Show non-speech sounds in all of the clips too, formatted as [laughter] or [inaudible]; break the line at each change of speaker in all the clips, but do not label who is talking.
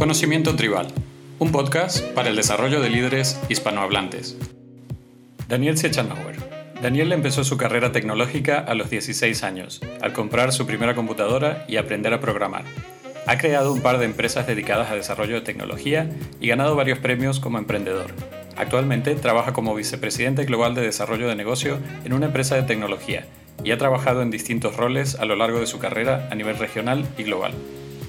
Conocimiento Tribal, un podcast para el desarrollo de líderes hispanohablantes. Daniel Sechanauer. Daniel empezó su carrera tecnológica a los 16 años, al comprar su primera computadora y aprender a programar. Ha creado un par de empresas dedicadas a desarrollo de tecnología y ganado varios premios como emprendedor. Actualmente trabaja como vicepresidente global de desarrollo de negocio en una empresa de tecnología y ha trabajado en distintos roles a lo largo de su carrera a nivel regional y global.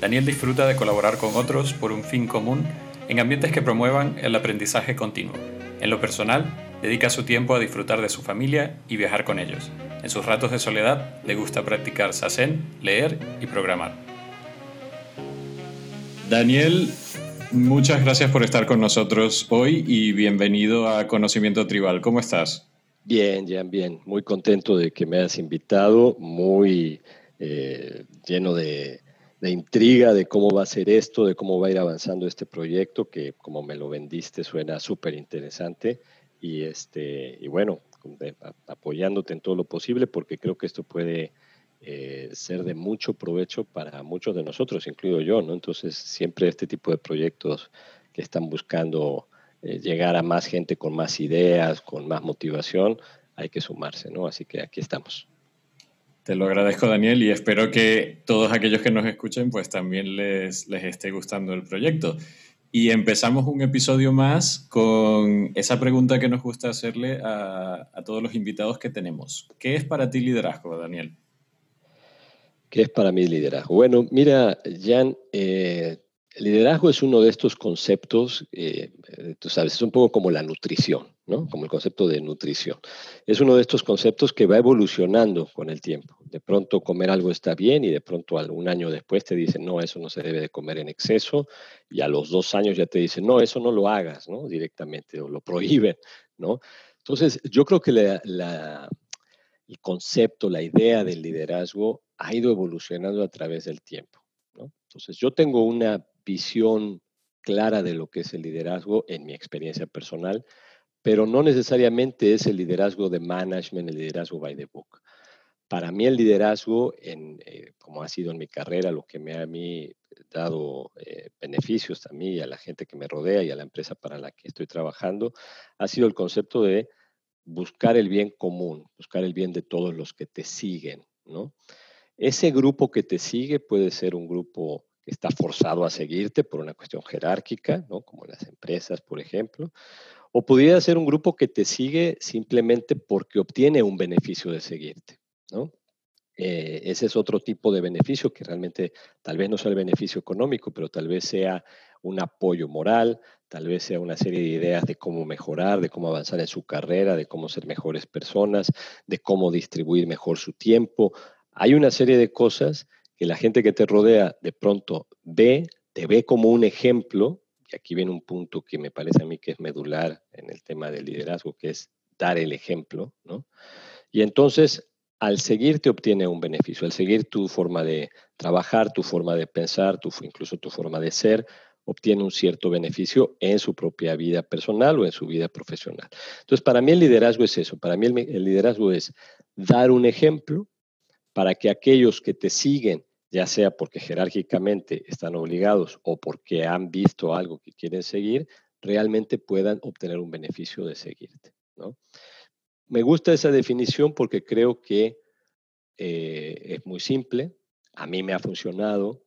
Daniel disfruta de colaborar con otros por un fin común en ambientes que promuevan el aprendizaje continuo. En lo personal, dedica su tiempo a disfrutar de su familia y viajar con ellos. En sus ratos de soledad, le gusta practicar sasen, leer y programar. Daniel, muchas gracias por estar con nosotros hoy y bienvenido a Conocimiento Tribal. ¿Cómo estás?
Bien, bien, bien. Muy contento de que me hayas invitado, muy eh, lleno de, de intriga de cómo va a ser esto, de cómo va a ir avanzando este proyecto, que como me lo vendiste suena súper interesante. Y, este, y bueno, apoyándote en todo lo posible, porque creo que esto puede eh, ser de mucho provecho para muchos de nosotros, incluido yo, ¿no? Entonces, siempre este tipo de proyectos que están buscando eh, llegar a más gente con más ideas, con más motivación, hay que sumarse, ¿no? Así que aquí estamos.
Te lo agradezco, Daniel, y espero que todos aquellos que nos escuchen, pues también les, esté gustando el proyecto. Y empezamos un episodio más con esa pregunta que nos gusta hacerle a, a todos los invitados que tenemos. ¿Qué es para ti liderazgo, Daniel?
¿Qué es para mí liderazgo? Bueno, mira, Jan, eh, liderazgo es uno de estos conceptos, eh, tú sabes, es un poco como la nutrición, ¿no? Como el concepto de nutrición. Es uno de estos conceptos que va evolucionando con el tiempo. De pronto comer algo está bien y de pronto un año después te dicen, no, eso no se debe de comer en exceso. Y a los dos años ya te dicen, no, eso no lo hagas, ¿no? Directamente o lo prohíben, ¿no? Entonces, yo creo que el concepto, la idea del liderazgo ha ido evolucionando a través del tiempo. Entonces, yo tengo una visión clara de lo que es el liderazgo en mi experiencia personal, pero no necesariamente es el liderazgo de management, el liderazgo by the book. Para mí el liderazgo, eh, como ha sido en mi carrera, lo que me ha a dado eh, beneficios a mí y a la gente que me rodea y a la empresa para la que estoy trabajando, ha sido el concepto de buscar el bien común, buscar el bien de todos los que te siguen, ¿no? Ese grupo que te sigue puede ser un grupo que está forzado a seguirte por una cuestión jerárquica, ¿no? como las empresas, por ejemplo, o pudiera ser un grupo que te sigue simplemente porque obtiene un beneficio de seguirte. ¿no? Eh, ese es otro tipo de beneficio que realmente tal vez no sea el beneficio económico, pero tal vez sea un apoyo moral, tal vez sea una serie de ideas de cómo mejorar, de cómo avanzar en su carrera, de cómo ser mejores personas, de cómo distribuir mejor su tiempo. Hay una serie de cosas que la gente que te rodea de pronto ve, te ve como un ejemplo, aquí viene un punto que me parece a mí que es medular en el tema del liderazgo, que es dar el ejemplo, ¿no? Y entonces, al seguir te obtiene un beneficio, al seguir tu forma de trabajar, tu forma de pensar, tu, incluso tu forma de ser, obtiene un cierto beneficio en su propia vida personal o en su vida profesional. Entonces, para mí el liderazgo es eso, para mí el liderazgo es dar un ejemplo, para que aquellos que te siguen, ya sea porque jerárquicamente están obligados o porque han visto algo que quieren seguir, realmente puedan obtener un beneficio de seguirte. ¿no? Me gusta esa definición porque creo que eh, es muy simple, a mí me ha funcionado,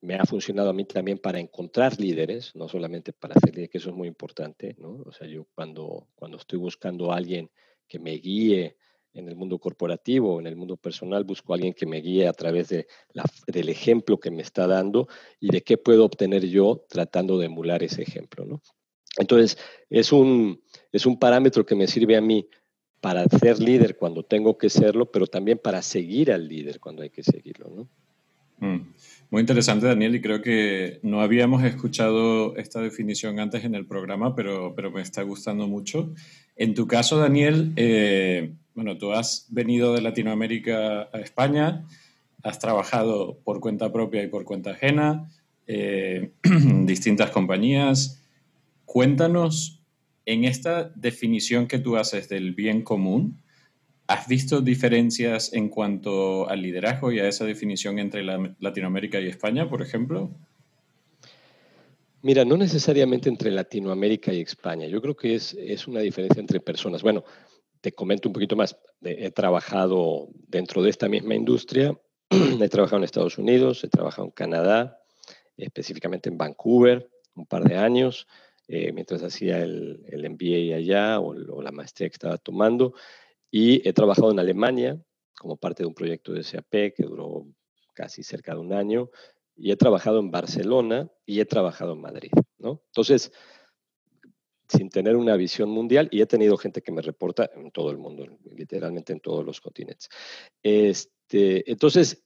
me ha funcionado a mí también para encontrar líderes, no solamente para hacer líderes, que eso es muy importante, ¿no? O sea, yo cuando, cuando estoy buscando a alguien que me guíe en el mundo corporativo, en el mundo personal, busco a alguien que me guíe a través de del ejemplo que me está dando y de qué puedo obtener yo tratando de emular ese ejemplo. ¿no? Entonces, es un, es un parámetro que me sirve a mí para ser líder cuando tengo que serlo, pero también para seguir al líder cuando hay que seguirlo. ¿no?
Mm. Muy interesante, Daniel, y creo que no habíamos escuchado esta definición antes en el programa, pero, pero me está gustando mucho. En tu caso, Daniel, eh, bueno, tú has venido de Latinoamérica a España, has trabajado por cuenta propia y por cuenta ajena, eh, [clears throat] distintas compañías. Cuéntanos, en esta definición que tú haces del bien común, ¿has visto diferencias en cuanto al liderazgo y a esa definición entre Latinoamérica y España, por ejemplo?
Mira, no necesariamente entre Latinoamérica y España. Yo creo que es, es una diferencia entre personas. Bueno, te comento un poquito más. He trabajado dentro de esta misma industria. [clears throat] he trabajado en Estados Unidos, he trabajado en Canadá, específicamente en Vancouver, un par de años, eh, mientras hacía el, el MBA allá o, o, la maestría que estaba tomando. Y he trabajado en Alemania como parte de un proyecto de SAP que duró casi cerca de un año. Y he trabajado en Barcelona y he trabajado en Madrid. ¿no? Entonces, sin tener una visión mundial, y he tenido gente que me reporta en todo el mundo, literalmente en todos los continentes. Este, entonces,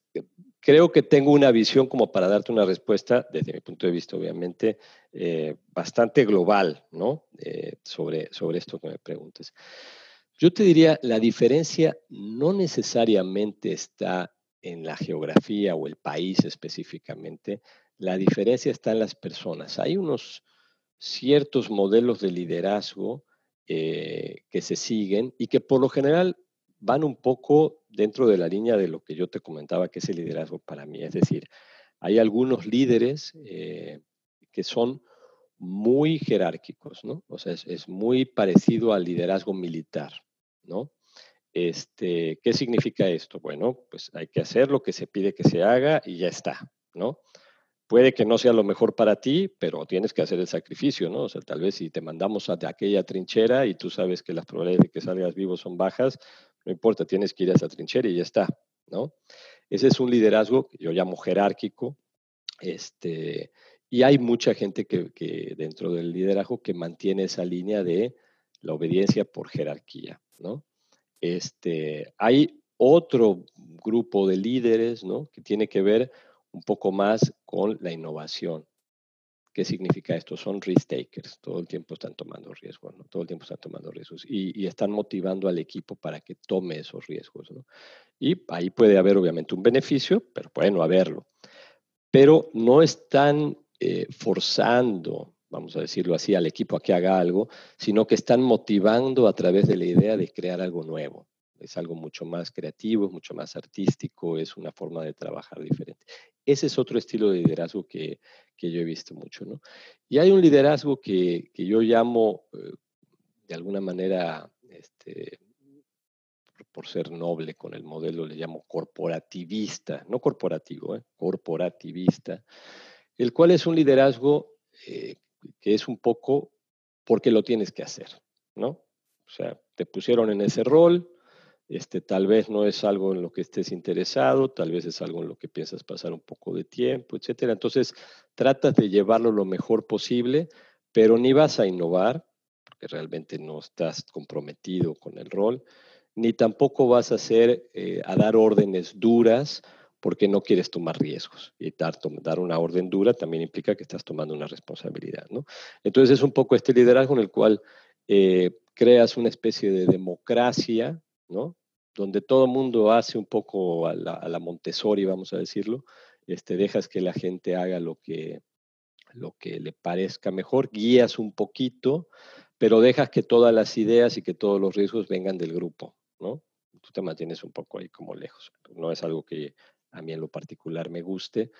creo que tengo una visión como para darte una respuesta, desde mi punto de vista, obviamente, eh, bastante global, ¿no? Eh, sobre, sobre esto que me preguntes. Yo te diría, la diferencia no necesariamente está en la geografía o el país específicamente, la diferencia está en las personas. Hay unos ciertos modelos de liderazgo eh, que se siguen y que por lo general van un poco dentro de la línea de lo que yo te comentaba que es el liderazgo para mí. Es decir, hay algunos líderes eh, que son muy jerárquicos, ¿no? O sea, es, muy parecido al liderazgo militar, ¿no? Este, ¿Qué significa esto? Bueno, pues hay que hacer lo que se pide que se haga y ya está, ¿no? Puede que no sea lo mejor para ti, pero tienes que hacer el sacrificio, ¿no? O sea, tal vez si te mandamos a aquella trinchera y tú sabes que las probabilidades de que salgas vivo son bajas, no importa, tienes que ir a esa trinchera y ya está, ¿no? Ese es un liderazgo que yo llamo jerárquico, este, y hay mucha gente que, que dentro del liderazgo que mantiene esa línea de la obediencia por jerarquía, ¿no? Este, hay otro grupo de líderes, ¿no? Que tiene que ver un poco más con la innovación. ¿Qué significa esto? Son risk takers, todo el tiempo están tomando riesgos, ¿no? todo el tiempo están tomando riesgos y, están motivando al equipo para que tome esos riesgos. Y ahí puede haber obviamente un beneficio, pero puede no haberlo. Pero no están eh, forzando, vamos a decirlo así, al equipo a que haga algo, sino que están motivando a través de la idea de crear algo nuevo es algo mucho más creativo, mucho más artístico, es una forma de trabajar diferente. Ese es otro estilo de liderazgo que, yo he visto mucho, ¿no? Y hay un liderazgo que, yo llamo, eh, de alguna manera, este, por, ser noble con el modelo, le llamo corporativista, no corporativo, ¿eh? corporativista, el cual es un liderazgo eh, que es un poco porque lo tienes que hacer, ¿no? O sea, te pusieron en ese rol, este, tal vez no es algo en lo que estés interesado, tal vez es algo en lo que piensas pasar un poco de tiempo, etcétera. Entonces, tratas de llevarlo lo mejor posible, pero ni vas a innovar, porque realmente no estás comprometido con el rol, ni tampoco vas a hacer, eh, a dar órdenes duras, porque no quieres tomar riesgos. Y dar, dar, una orden dura también implica que estás tomando una responsabilidad, ¿no? Entonces, es un poco este liderazgo en el cual eh, creas una especie de democracia, ¿no? Donde todo mundo hace un poco a la, Montessori, vamos a decirlo, este, dejas que la gente haga lo que, lo que le parezca mejor, guías un poquito, pero dejas que todas las ideas y que todos los riesgos vengan del grupo, ¿no? Tú te mantienes un poco ahí como lejos. No es algo que a mí en lo particular me guste,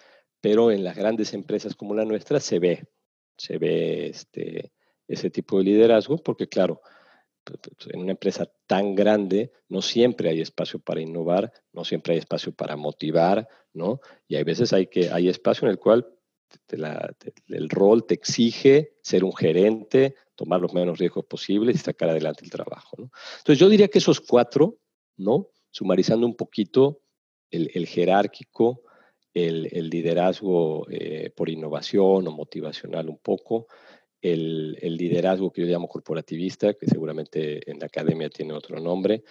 pero en las grandes empresas como la nuestra se ve, se ve este, ese tipo de liderazgo, porque claro, en una empresa tan grande no siempre hay espacio para innovar, no siempre hay espacio para motivar, ¿no? Y hay veces hay, que, hay espacio en el cual el rol te exige ser un gerente, tomar los menos riesgos posibles y sacar adelante el trabajo, ¿no? Entonces yo diría que esos cuatro, ¿no? Sumarizando un poquito el, jerárquico, el, liderazgo eh, por innovación o motivacional un poco, el, liderazgo que yo llamo corporativista, que seguramente en la academia tiene otro nombre,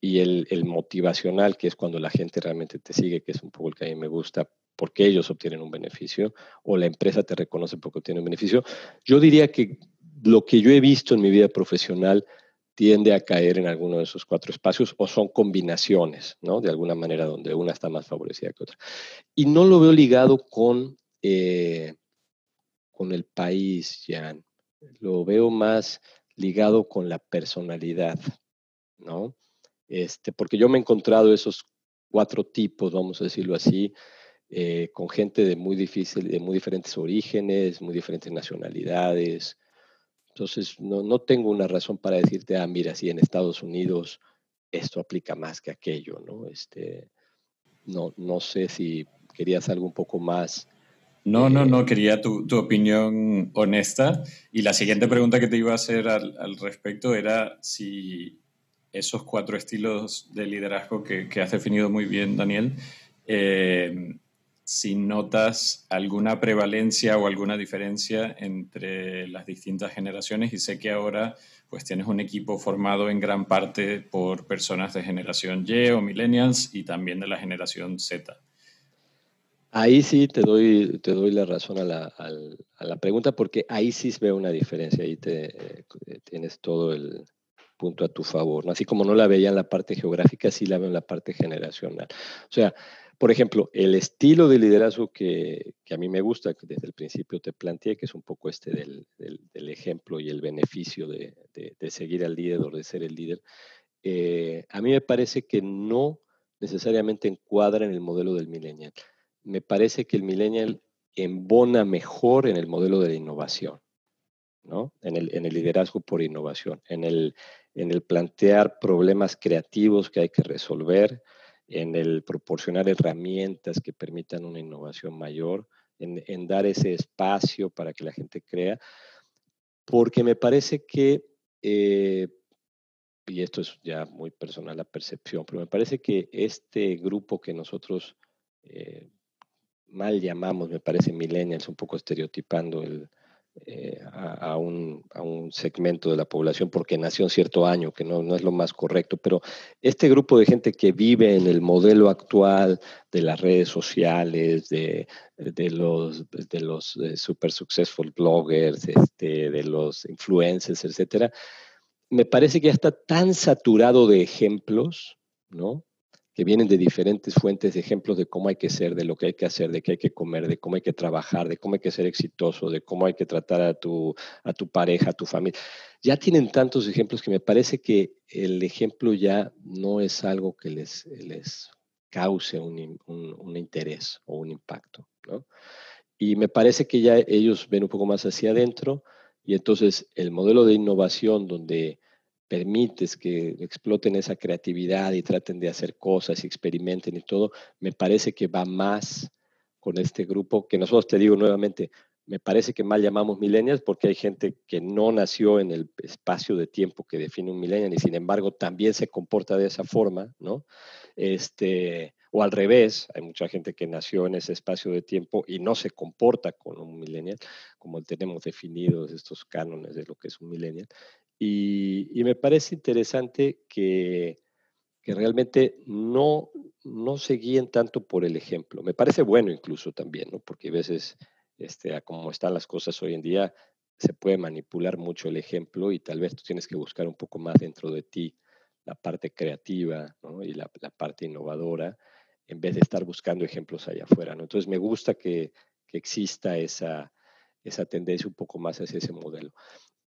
y el, motivacional, que es cuando la gente realmente te sigue, que es un poco el que a mí me gusta, porque ellos obtienen un beneficio, o la empresa te reconoce porque obtiene un beneficio. Yo diría que lo que yo he visto en mi vida profesional tiende a caer en alguno de esos cuatro espacios o son combinaciones, ¿no? De alguna manera donde una está más favorecida que otra. Y no lo veo ligado con eh, con el país, Jan. Lo veo más ligado con la personalidad, ¿no? Este, porque yo me he encontrado esos cuatro tipos, vamos a decirlo así, eh, con gente de muy difícil, de muy diferentes orígenes, muy diferentes nacionalidades. Entonces, no, no tengo una razón para decirte, ah, mira, si en Estados Unidos esto aplica más que aquello, ¿no? Este, no, no sé si querías algo un poco más
no, no, no, quería tu, opinión honesta. Y la siguiente pregunta que te iba a hacer al, respecto era si esos cuatro estilos de liderazgo que, has definido muy bien, Daniel, eh, si notas alguna prevalencia o alguna diferencia entre las distintas generaciones. Y sé que ahora pues tienes un equipo formado en gran parte por personas de generación Y o millennials y también de la generación Z.
Ahí sí te doy, te doy la razón a la, a la pregunta porque ahí sí veo una diferencia, ahí te, eh, tienes todo el punto a tu favor. Así como no la veía en la parte geográfica, sí la veo en la parte generacional. O sea, por ejemplo, el estilo de liderazgo que, que, a mí me gusta, que desde el principio te planteé, que es un poco este del, del, ejemplo y el beneficio de, de, seguir al líder o de ser el líder, eh, a mí me parece que no necesariamente encuadra en el modelo del millennial me parece que el millennial embona mejor en el modelo de la innovación, ¿no? En el, en el liderazgo por innovación, en el, en el plantear problemas creativos que hay que resolver, en el proporcionar herramientas que permitan una innovación mayor, en, en dar ese espacio para que la gente crea, porque me parece que, eh, y esto es ya muy personal la percepción, pero me parece que este grupo que nosotros eh, mal llamamos, me parece, millennials, un poco estereotipando el, eh, a, un, a, un, segmento de la población porque nació en cierto año, que no, es lo más correcto, pero este grupo de gente que vive en el modelo actual de las redes sociales, de, de los, de los eh, super successful bloggers, este, de los influencers, etcétera, me parece que ya está tan saturado de ejemplos, ¿no? Que vienen de diferentes fuentes de ejemplos de cómo hay que ser, de lo que hay que hacer, de qué hay que comer, de cómo hay que trabajar, de cómo hay que ser exitoso, de cómo hay que tratar a tu, a tu pareja, a tu familia. Ya tienen tantos ejemplos que me parece que el ejemplo ya no es algo que les, les cause un, un, interés o un impacto. Y me parece que ya ellos ven un poco más hacia adentro y entonces el modelo de innovación donde permites que exploten esa creatividad y traten de hacer cosas y experimenten y todo, me parece que va más con este grupo que nosotros, te digo nuevamente, me parece que mal llamamos millennials porque hay gente que no nació en el espacio de tiempo que define un millennial y sin embargo también se comporta de esa forma, ¿no? Este, o al revés, hay mucha gente que nació en ese espacio de tiempo y no se comporta con un millennial, como tenemos definidos estos cánones de lo que es un millennial. Y, me parece interesante que, realmente no, no se guíen tanto por el ejemplo. Me parece bueno incluso también, ¿no? porque a veces, este, a como están las cosas hoy en día, se puede manipular mucho el ejemplo y tal vez tú tienes que buscar un poco más dentro de ti la parte creativa y la, parte innovadora en vez de estar buscando ejemplos allá afuera. ¿no? Entonces me gusta que, que exista esa, esa tendencia un poco más hacia ese modelo.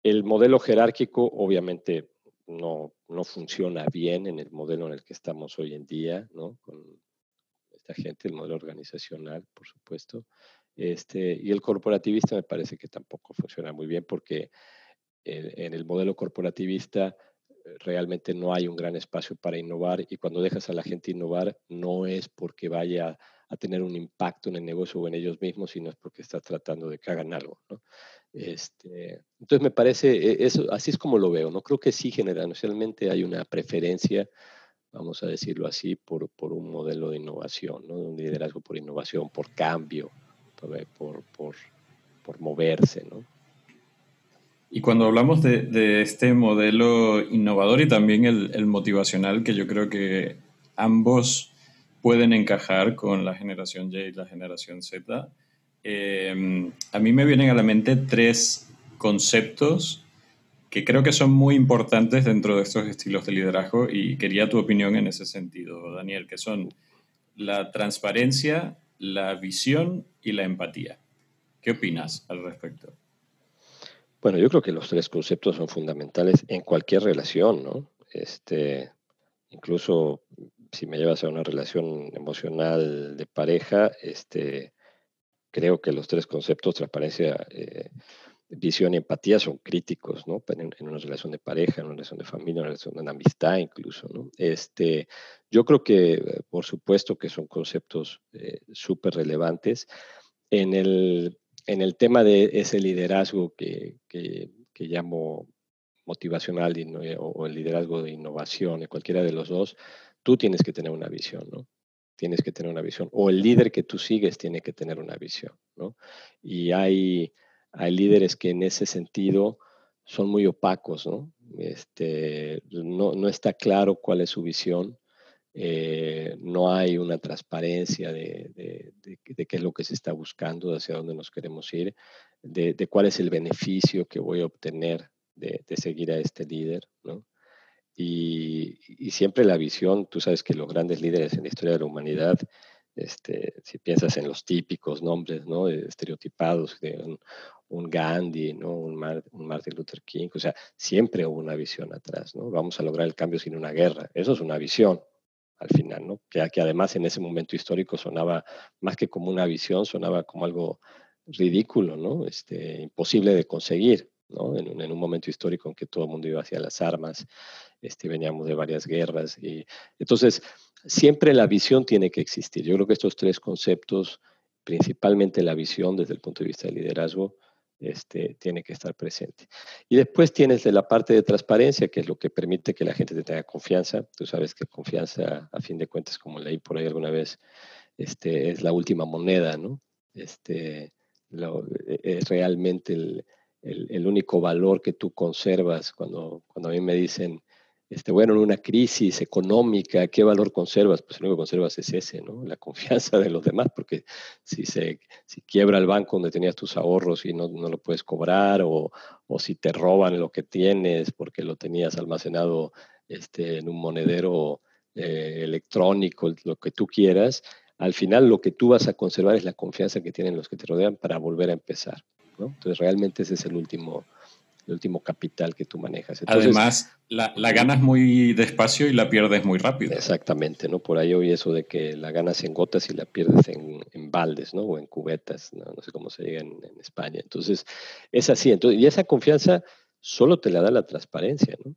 El modelo jerárquico obviamente no, no, funciona bien en el modelo en el que estamos hoy en día, ¿no? Con esta gente, el modelo organizacional, por supuesto. Este, y el corporativista me parece que tampoco funciona muy bien porque en el modelo corporativista eh, realmente no hay un gran espacio para innovar y cuando dejas a la gente innovar no es porque vaya a tener un impacto en el negocio o en ellos mismos, sino es porque estás tratando de que hagan algo. ¿no? Este, entonces me parece, e, eso, así es como lo veo, ¿no? Creo que sí, generalmente hay una preferencia, vamos a decirlo así, por, por un modelo de innovación, ¿no? Un liderazgo por innovación, por cambio, por, por, por, moverse, ¿no?
Y cuando hablamos de, de, este modelo innovador y también el, el, motivacional, que yo creo que ambos pueden encajar con la generación Y y la generación Z, Em, a mí me vienen a la mente tres conceptos que creo que son muy importantes dentro de estos estilos de liderazgo y quería tu opinión en ese sentido, Daniel, que son la transparencia, la visión y la empatía. ¿Qué opinas al respecto?
Bueno, yo creo que los tres conceptos son fundamentales en cualquier relación, ¿no? Este, incluso si me llevas a una relación emocional de pareja, este, creo que los tres conceptos, transparencia, eh, visión y empatía son críticos, ¿no? En, una relación de pareja, en una relación de familia, en una relación de amistad incluso, ¿no? Este, yo creo que, eh, por supuesto, que son conceptos eh, súper relevantes. En el, en el tema de ese liderazgo que, que, que llamo motivacional o el liderazgo de innovación, cualquiera de los dos, tú tienes que tener una visión, ¿no? Tienes que tener una visión. O el líder que tú sigues tiene que tener una visión, ¿no? Y hay hay líderes que en ese sentido son muy opacos, ¿no? Este, no, está claro cuál es su visión, eh, no hay una transparencia de, qué es lo que se está buscando, hacia dónde nos queremos ir, de, cuál es el beneficio que voy a obtener de, seguir a este líder, ¿no? Y, siempre la visión, tú sabes que los grandes líderes en la historia de la humanidad este, si piensas en los típicos nombres, ¿no? Estereotipados de un, Gandhi, ¿no? Un, Martin Luther King, o sea, siempre hubo una visión atrás, ¿no? Vamos a lograr el cambio sin una guerra. Eso es una visión al final, ¿no? Que, que además en ese momento histórico sonaba más que como una visión, sonaba como algo ridículo, ¿no? Este, imposible de conseguir, ¿no? En, en, un momento histórico en que todo el mundo iba hacia las armas, este, veníamos de varias guerras. Entonces, siempre la visión tiene que existir. Yo creo que estos tres conceptos, principalmente la visión desde el punto de vista del liderazgo, este, tiene que estar presente. Y después tienes de la parte de transparencia, que es lo que permite que la gente te tenga confianza. Tú sabes que confianza, a fin de cuentas, como leí por ahí alguna vez, este, es la última moneda, ¿no? Este, e, es realmente el, el, único valor que tú conservas cuando, cuando a mí me dicen, este, bueno, en una crisis económica, ¿qué valor conservas? Pues lo único que conservas es ese, ¿no? La confianza de los demás, porque si, se, si quiebra el banco donde tenías tus ahorros y no, no lo puedes cobrar, o, o, si te roban lo que tienes porque lo tenías almacenado este, en un monedero eh, electrónico, lo que tú quieras, al final lo que tú vas a conservar es la confianza que tienen los que te rodean para volver a empezar. ¿No? Entonces realmente ese es el último, el último capital que tú manejas.
Además, la, la, ganas muy despacio y la pierdes muy rápido.
Exactamente, ¿no? Por ahí oí eso de que la ganas en gotas y la pierdes en, en baldes, ¿no? O en cubetas, ¿no? sé cómo se diga en, España. Entonces, es así. Entonces, y esa confianza solo te la da la transparencia, ¿no?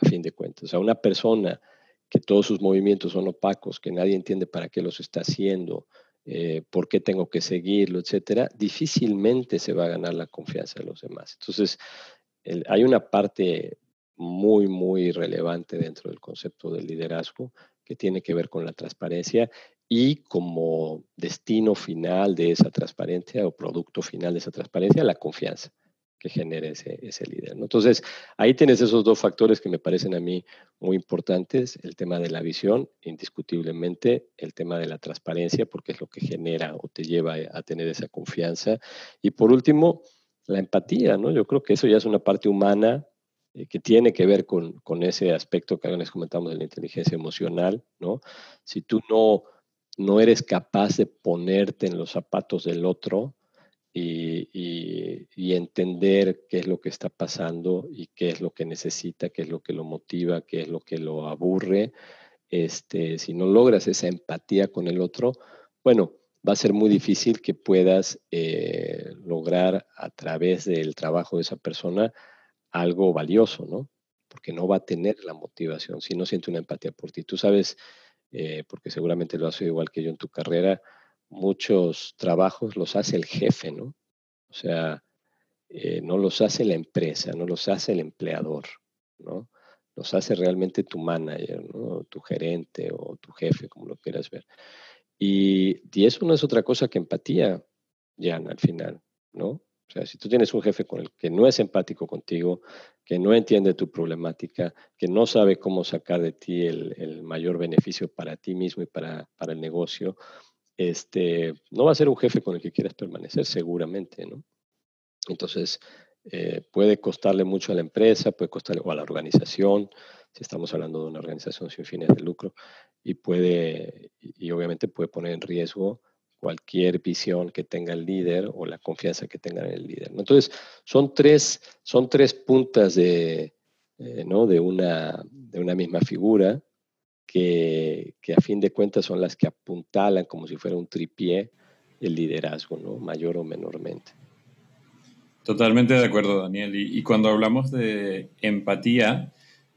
A fin de cuentas. O sea, una persona que todos sus movimientos son opacos, que nadie entiende para qué los está haciendo, eh, por qué tengo que seguirlo, etcétera, difícilmente se va a ganar la confianza de los demás. Entonces, hay una parte muy, muy relevante dentro del concepto del liderazgo que tiene que ver con la transparencia y como destino final de esa transparencia o producto final de esa transparencia, la confianza que genere ese, ese líder. Entonces, ahí tienes esos dos factores que me parecen a mí muy importantes, el tema de la visión, indiscutiblemente, el tema de la transparencia, porque es lo que genera o te lleva a tener esa confianza. Y por último, la empatía, ¿no? Yo creo que eso ya es una parte humana eh, que tiene que ver con, con ese aspecto que les comentamos de la inteligencia emocional, ¿no? Si tú no, no eres capaz de ponerte en los zapatos del otro y, entender qué es lo que está pasando y qué es lo que necesita, qué es lo que lo motiva, qué es lo que lo aburre, este, si no logras esa empatía con el otro, bueno, va a ser muy difícil que puedas eh, lograr a través del trabajo de esa persona algo valioso, ¿no? Porque no va a tener la motivación si no siente una empatía por ti. Tú sabes, eh, porque seguramente lo has oído igual que yo en tu carrera, muchos trabajos los hace el jefe, ¿no? O sea, eh, no los hace la empresa, no los hace el empleador, ¿no? Los hace realmente tu manager, ¿no? Tu gerente o tu jefe, como lo quieras ver. Y, eso no es otra cosa que empatía, Jan, al final, ¿no? O sea, si tú tienes un jefe con el que no es empático contigo, que no entiende tu problemática, que no sabe cómo sacar de ti el, mayor beneficio para ti mismo y para, para, el negocio, este, no va a ser un jefe con el que quieras permanecer, seguramente, ¿no? Entonces, eh, puede costarle mucho a la empresa, puede costarle o a la organización, si estamos hablando de una organización sin fines de lucro, y puede, y obviamente puede poner en riesgo cualquier visión que tenga el líder o la confianza que tenga en el líder. Entonces, son tres, son tres puntas de, eh, ¿no? de, una, de una misma figura que, que, a fin de cuentas son las que apuntalan como si fuera un tripié el liderazgo, ¿no? Mayor o menormente.
Totalmente de acuerdo, Daniel. Y, cuando hablamos de empatía,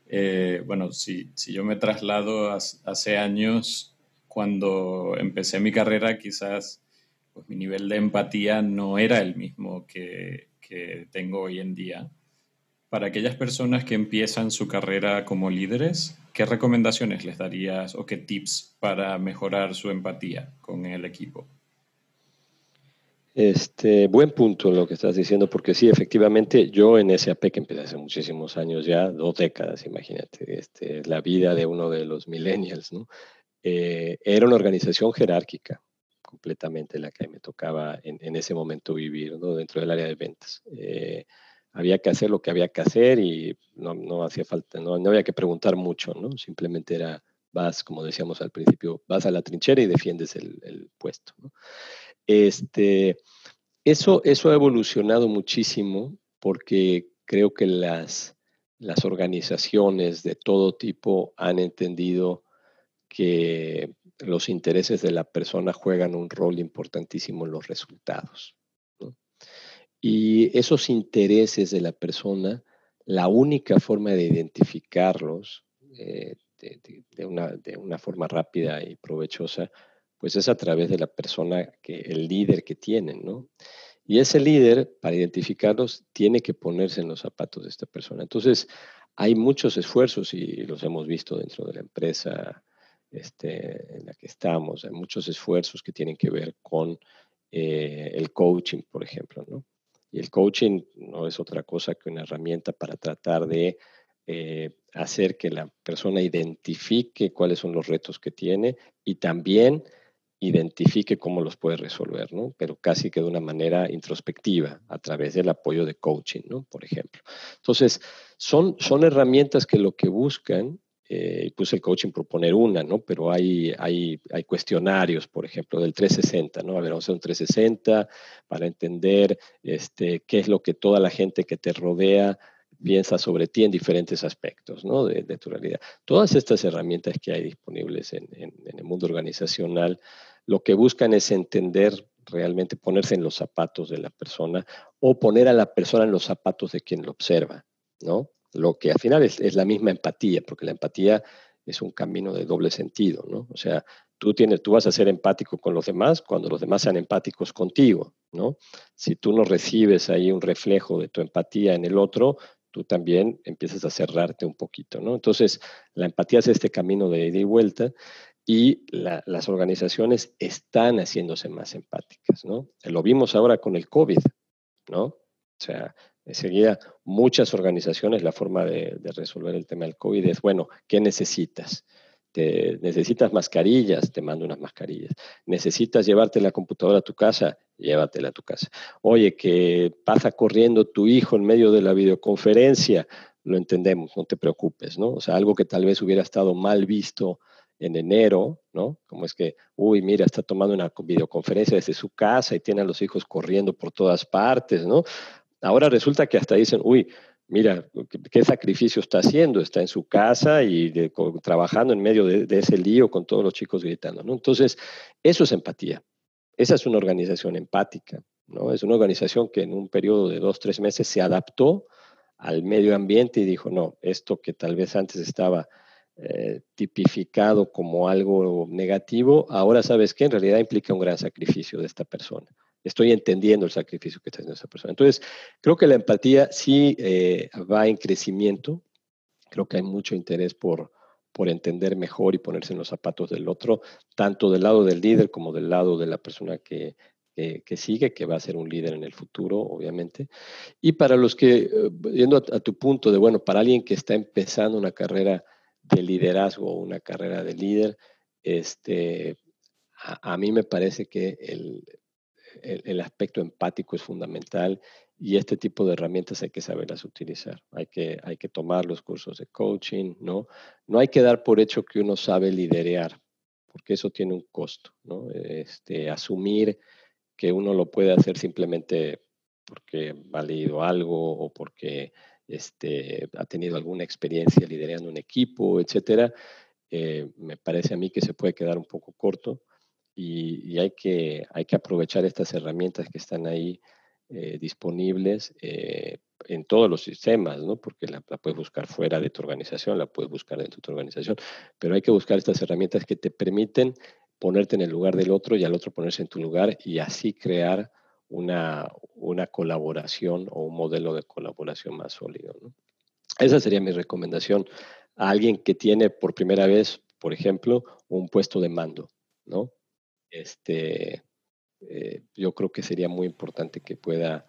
eh, bueno, si, si, yo me traslado hace años, cuando empecé mi carrera, quizás pues, mi nivel de empatía no era el mismo que, que tengo hoy en día. Para aquellas personas que empiezan su carrera como líderes, ¿qué recomendaciones les darías o qué tips para mejorar su empatía con el equipo?
Este, buen punto lo que estás diciendo, porque sí, efectivamente, yo en SAP, que empecé hace muchísimos años ya, dos décadas, imagínate, este, la vida de uno de los millennials, ¿no? Eh, era una organización jerárquica, completamente la que me tocaba en, ese momento vivir, ¿no? Dentro del área de ventas. Eh, había que hacer lo que había que hacer y no, no hacía falta, no, no había que preguntar mucho, ¿no? Simplemente era, vas, como decíamos al principio, vas a la trinchera y defiendes el, el puesto. Este, eso, eso ha evolucionado muchísimo porque creo que las, las organizaciones de todo tipo han entendido que los intereses de la persona juegan un rol importantísimo en los resultados. Y esos intereses de la persona, la única forma de identificarlos eh, de, una, forma rápida y provechosa pues es a través de la persona, que el líder que tienen, ¿no? Y ese líder, para identificarlos, tiene que ponerse en los zapatos de esta persona. Entonces, hay muchos esfuerzos y los hemos visto dentro de la empresa este, en la que estamos. Hay muchos esfuerzos que tienen que ver con eh, el coaching, por ejemplo, ¿no? El coaching no es otra cosa que una herramienta para tratar de eh, hacer que la persona identifique cuáles son los retos que tiene y también identifique cómo los puede resolver, ¿no? Pero casi que de una manera introspectiva, a través del apoyo de coaching, ¿no? Por ejemplo. Entonces, son, son herramientas que lo que buscan, eh, pues el coaching proponer una, ¿no? Pero hay, hay, cuestionarios, por ejemplo, del 360, ¿no? A ver, vamos a hacer un 360 para entender este, qué es lo que toda la gente que te rodea piensa sobre ti en diferentes aspectos ¿no? de, tu realidad. Todas estas herramientas que hay disponibles en, el mundo organizacional, lo que buscan es entender realmente, ponerse en los zapatos de la persona o poner a la persona en los zapatos de quien lo observa, ¿no? Lo que al final es, es la misma empatía, porque la empatía es un camino de doble sentido, ¿no? O sea, tú, tienes, tú vas a ser empático con los demás cuando los demás sean empáticos contigo, ¿no? Si tú no recibes ahí un reflejo de tu empatía en el otro, tú también empiezas a cerrarte un poquito, ¿no? Entonces, la empatía es este camino de ida y vuelta y las organizaciones están haciéndose más empáticas, ¿no? Lo vimos ahora con el COVID, ¿no? O sea, enseguida muchas organizaciones, la forma de, resolver el tema del COVID es, bueno, ¿qué necesitas? necesitas mascarillas, te mando unas mascarillas. Necesitas llevarte la computadora a tu casa, llévatela a tu casa. Oye, que pasa corriendo tu hijo en medio de la videoconferencia, lo entendemos, no te preocupes, ¿no? O sea, algo que tal vez hubiera estado mal visto en enero, ¿no? Como es que, uy, mira, está tomando una videoconferencia desde su casa y tiene a los hijos corriendo por todas partes, ¿no? Ahora resulta que hasta dicen, uy, mira, ¿qué sacrificio está haciendo? Está en su casa y trabajando en medio de, ese lío con todos los chicos gritando. Entonces, eso es empatía. Esa es una organización empática, ¿no? Es una organización que en un periodo de dos, tres meses se adaptó al medio ambiente y dijo, no, esto que tal vez antes estaba eh, tipificado como algo negativo, ahora sabes que en realidad implica un gran sacrificio de esta persona estoy entendiendo el sacrificio que está haciendo esa persona. Entonces, creo que la empatía sí eh, va en crecimiento. Creo que hay mucho interés por, por entender mejor y ponerse en los zapatos del otro, tanto del lado del líder como del lado de la persona que, que, sigue, que va a ser un líder en el futuro, obviamente. Y para los que, eh, yendo a, tu punto de, bueno, para alguien que está empezando una carrera de liderazgo o una carrera de líder, este, a mí me parece que el, el, aspecto empático es fundamental y este tipo de herramientas hay que saberlas utilizar. Hay que, hay que tomar los cursos de coaching, ¿no? No hay que dar por hecho que uno sabe liderear, porque eso tiene un costo, ¿no? Este, asumir que uno lo puede hacer simplemente porque ha leído algo o porque este, ha tenido alguna experiencia liderando un equipo, etcétera, eh, me parece a mí que se puede quedar un poco corto y, hay, que, hay que aprovechar estas herramientas que están ahí eh, disponibles eh, en todos los sistemas, ¿no? porque la, puedes buscar fuera de tu organización, la puedes buscar dentro de tu organización, pero hay que buscar estas herramientas que te permiten ponerte en el lugar del otro y al otro ponerse en tu lugar y así crear una, una colaboración o un modelo de colaboración más sólido. Esa sería mi recomendación a alguien que tiene por primera vez, por ejemplo, un puesto de mando, ¿no? Este, eh, yo creo que sería muy importante que pueda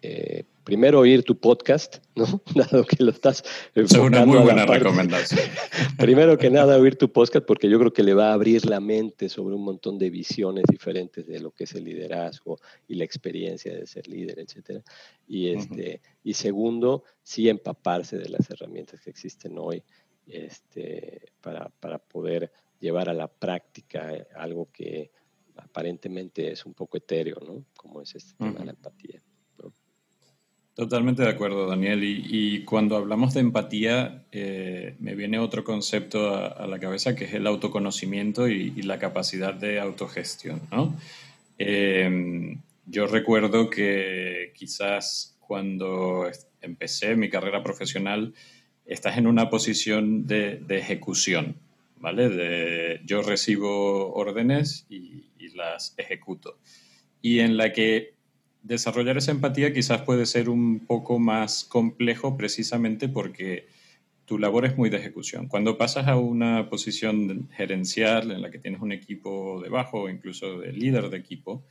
eh, primero oír tu podcast, [laughs] ¿no? Dado que lo estás
Es una muy buena recomendación. [laughs]
primero que nada, oír tu podcast porque yo creo que le va a abrir la mente sobre un montón de visiones diferentes de lo que es el liderazgo y la experiencia de ser líder, etc. Y, este, y segundo, sí empaparse de las herramientas que existen hoy este, para, para poder llevar a la práctica algo que aparentemente es un poco etéreo, ¿no? Como es este tema de la empatía.
Totalmente de acuerdo, Daniel. Y, cuando hablamos de empatía, eh, me viene otro concepto a, la cabeza que es el autoconocimiento y, la capacidad de autogestión. ¿no? Em, yo recuerdo que quizás cuando empecé mi carrera profesional, estás en una posición de, ejecución, ¿vale? De, yo recibo órdenes y, y las ejecuto. Y en la que desarrollar esa empatía quizás puede ser un poco más complejo precisamente porque tu labor es muy de ejecución. Cuando pasas a una posición gerencial en la que tienes un equipo debajo o incluso de líder de equipo,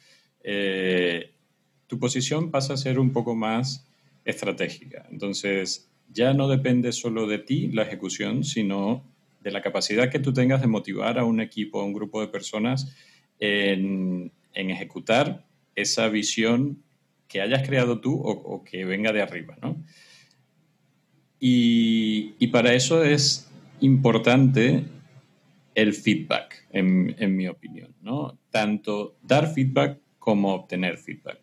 eh, tu posición pasa a ser un poco más estratégica. Entonces, ya no depende solo de ti la ejecución, sino de la capacidad que tú tengas de motivar a un equipo, a un grupo de personas en, en ejecutar esa visión que hayas creado tú o, que venga de arriba, ¿no? Y, para eso es importante el feedback, en, mi opinión, ¿no? Tanto dar feedback como obtener feedback.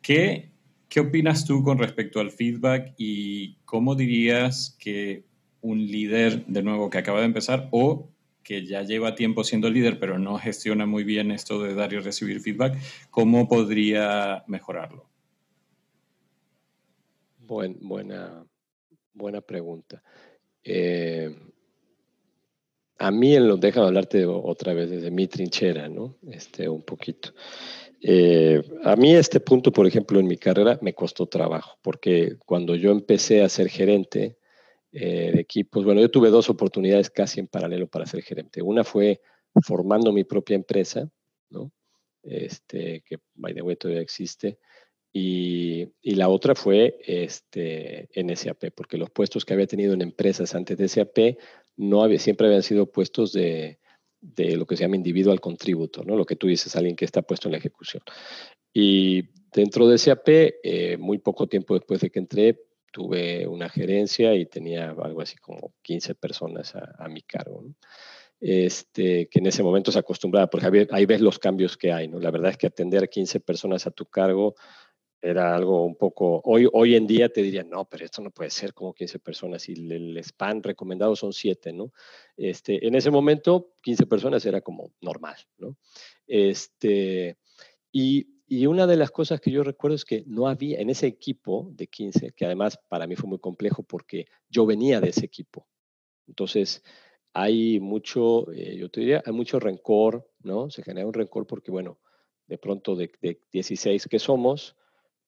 ¿Qué, ¿Qué opinas tú con respecto al feedback y cómo dirías que un líder, de nuevo, que acaba de empezar o que ya lleva tiempo siendo líder, pero no gestiona muy bien esto de dar y recibir feedback, ¿cómo podría mejorarlo?
buena, buena pregunta. Eh, a mí, en lo, déjame hablarte otra vez desde mi trinchera, ¿no? Este, un poquito. Eh, a mí este punto, por ejemplo, en mi carrera me costó trabajo, porque cuando yo empecé a ser gerente, eh, de equipos. Bueno, yo tuve dos oportunidades casi en paralelo para ser gerente. Una fue formando mi propia empresa, ¿no? Este, que by the way todavía existe. Y, y, la otra fue este, en SAP, porque los puestos que había tenido en empresas antes de SAP no había, siempre habían sido puestos de, de lo que se llama individual contributor, ¿no? lo que tú dices, alguien que está puesto en la ejecución. Y dentro de SAP, eh, muy poco tiempo después de que entré, tuve una gerencia y tenía algo así como 15 personas a, mi cargo. Este, que en ese momento se acostumbraba, porque ahí ves los cambios que hay. ¿no? La verdad es que atender a 15 personas a tu cargo era algo un poco, hoy, hoy en día te dirían, no, pero esto no puede ser como 15 personas y el, spam recomendado son 7, ¿no? Este, en ese momento, 15 personas era como normal, ¿no? Este, y y una de las cosas que yo recuerdo es que no había en ese equipo de 15, que además para mí fue muy complejo porque yo venía de ese equipo. Entonces, hay mucho, eh, yo te diría, hay mucho rencor, ¿no? Se genera un rencor porque, bueno, de pronto de, de 16 que somos,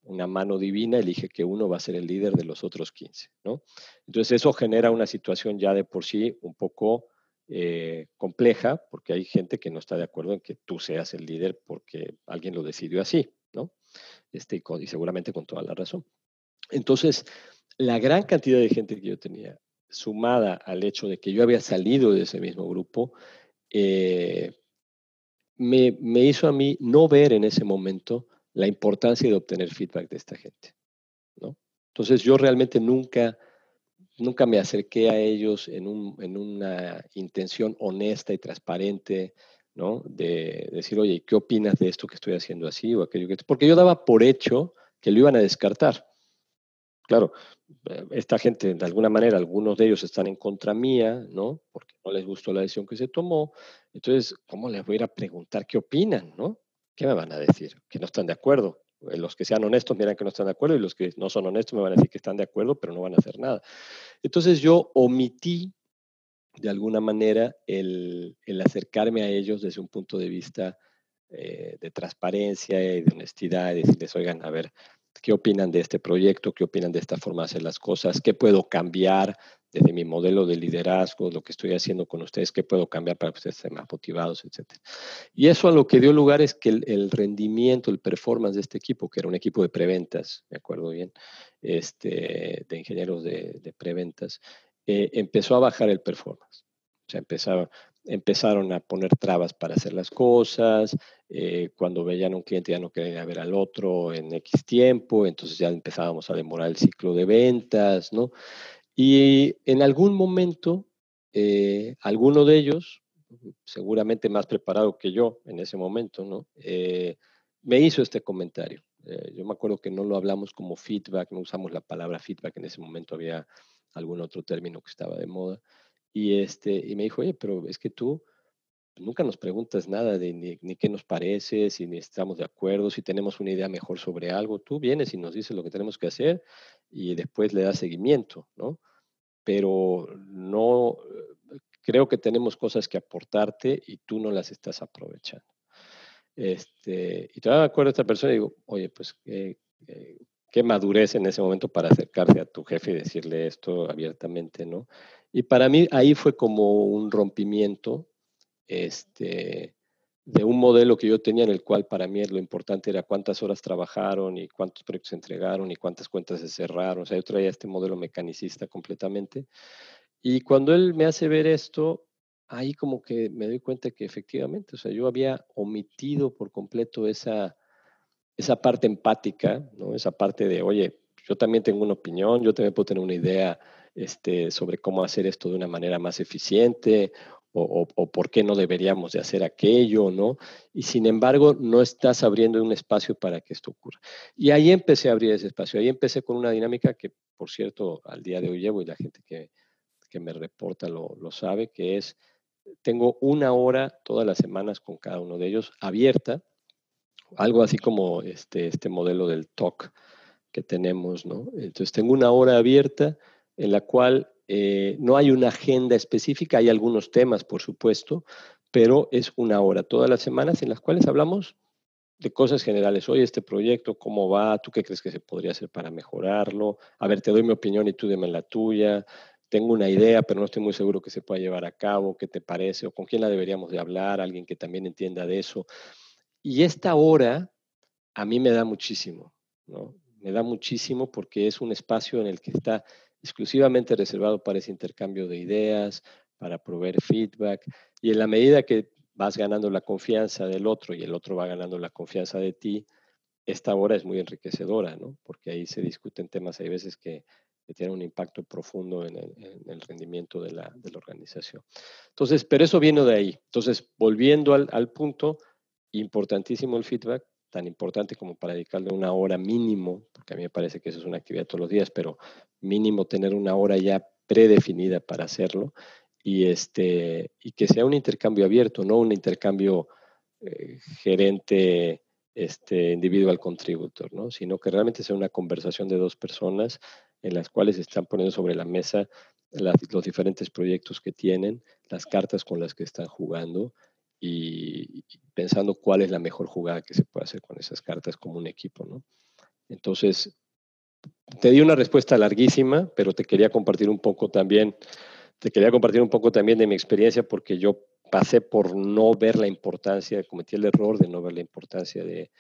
una mano divina elige que uno va a ser el líder de los otros 15, ¿no? Entonces, eso genera una situación ya de por sí un poco eh, compleja, porque hay gente que no está de acuerdo en que tú seas el líder porque alguien lo decidió así, ¿no? Este, y, seguramente con toda la razón. Entonces, la gran cantidad de gente que yo tenía, sumada al hecho de que yo había salido de ese mismo grupo, eh, me, me, hizo a mí no ver en ese momento la importancia de obtener feedback de esta gente. ¿no? Entonces yo realmente nunca nunca me acerqué a ellos en, una intención honesta y transparente, ¿no? De decir, oye, ¿qué opinas de esto que estoy haciendo así o aquello que... Porque yo daba por hecho que lo iban a descartar. claro, eh, esta gente, de alguna manera, algunos de ellos están en contra mía, ¿no? Porque no les gustó la decisión que se tomó. Entonces, ¿cómo les voy a ir a preguntar qué opinan, ¿no? ¿Qué me van a decir? Que no están de acuerdo. Eh, los que sean honestos miran que no están de acuerdo y los que no son honestos me van a decir que están de acuerdo, pero no van a hacer nada. Entonces yo omití de alguna manera el, acercarme a ellos desde un punto de vista eh, de transparencia y de honestidad y decirles, oigan, a ver, ¿qué opinan de este proyecto? ¿Qué opinan de esta forma de hacer las cosas? ¿Qué puedo cambiar desde mi modelo de liderazgo, lo que estoy haciendo con ustedes? ¿Qué puedo cambiar para que ustedes estén más motivados, etcétera? Y eso a lo que dio lugar es que el, rendimiento, el performance de este equipo, que era un equipo de preventas, me acuerdo bien, este, de ingenieros de preventas, eh, empezó a bajar el performance. O sea, empezaron a poner trabas para hacer las cosas, eh, cuando veían a un cliente ya no querían ver al otro en X tiempo, entonces ya empezábamos a demorar el ciclo de ventas, ¿no? Y en algún momento, eh, alguno de ellos, seguramente más preparado que yo en ese momento, ¿no? me hizo este comentario. yo me acuerdo que no lo hablamos como feedback, no usamos la palabra feedback, en ese momento había algún otro término que estaba de moda. Y, este, y me dijo, oye, pero es que tú nunca nos preguntas nada de ni, qué nos parece, si estamos de acuerdo, si tenemos una idea mejor sobre algo. Tú vienes y nos dices lo que tenemos que hacer y después le das seguimiento, ¿no? Pero no, creo que tenemos cosas que aportarte y tú no las estás aprovechando. Este, y todavía me acuerdo de esta persona y digo, oye, pues eh, eh, qué madurez en ese momento para acercarse a tu jefe y decirle esto abiertamente, ¿no? Y para mí ahí fue como un rompimiento este, de un modelo que yo tenía en el cual para mí lo importante era cuántas horas trabajaron y cuántos proyectos entregaron y cuántas cuentas se cerraron. O sea, yo traía este modelo mecanicista completamente. Y cuando él me hace ver esto, ahí como que me doy cuenta que efectivamente, o sea, yo había omitido por completo esa esa parte empática, ¿no? esa parte de, oye, yo también tengo una opinión, yo también puedo tener una idea este, sobre cómo hacer esto de una manera más eficiente o, o, por qué no deberíamos de hacer aquello, ¿no? Y sin embargo, no estás abriendo un espacio para que esto ocurra. Y ahí empecé a abrir ese espacio, ahí empecé con una dinámica que, por cierto, al día de hoy llevo y la gente que, que me reporta lo, lo sabe, que es, tengo una hora todas las semanas con cada uno de ellos abierta, algo así como este, este modelo del talk que tenemos, ¿no? Entonces tengo una hora abierta en la cual eh, no hay una agenda específica, hay algunos temas, por supuesto, pero es una hora todas las semanas en las cuales hablamos de cosas generales. Oye, este proyecto, ¿cómo va? ¿Tú qué crees que se podría hacer para mejorarlo? A ver, te doy mi opinión y tú dime la tuya. Tengo una idea, pero no estoy muy seguro que se pueda llevar a cabo. ¿Qué te parece? ¿O con quién la deberíamos de hablar? Alguien que también entienda de eso. Y esta hora a mí me da muchísimo, ¿no? Me da muchísimo porque es un espacio en el que está exclusivamente reservado para ese intercambio de ideas, para proveer feedback. Y en la medida que vas ganando la confianza del otro y el otro va ganando la confianza de ti, esta hora es muy enriquecedora, ¿no? Porque ahí se discuten temas, hay veces que, tienen un impacto profundo en el, rendimiento de la, organización. Entonces, pero eso viene de ahí. Entonces, volviendo al, al punto, importantísimo el feedback, tan importante como para dedicarle una hora mínimo, porque a mí me parece que eso es una actividad todos los días, pero mínimo tener una hora ya predefinida para hacerlo y, este, y que sea un intercambio abierto, no un intercambio eh, gerente este, individual contributor, ¿no? sino que realmente sea una conversación de dos personas en las cuales están poniendo sobre la mesa los diferentes proyectos que tienen, las cartas con las que están jugando y, pensando cuál es la mejor jugada que se puede hacer con esas cartas como un equipo, ¿no? Entonces, te di una respuesta larguísima, pero te quería compartir un poco también, te quería compartir un poco también de mi experiencia porque yo pasé por no ver la importancia, cometí el error de no ver la importancia de,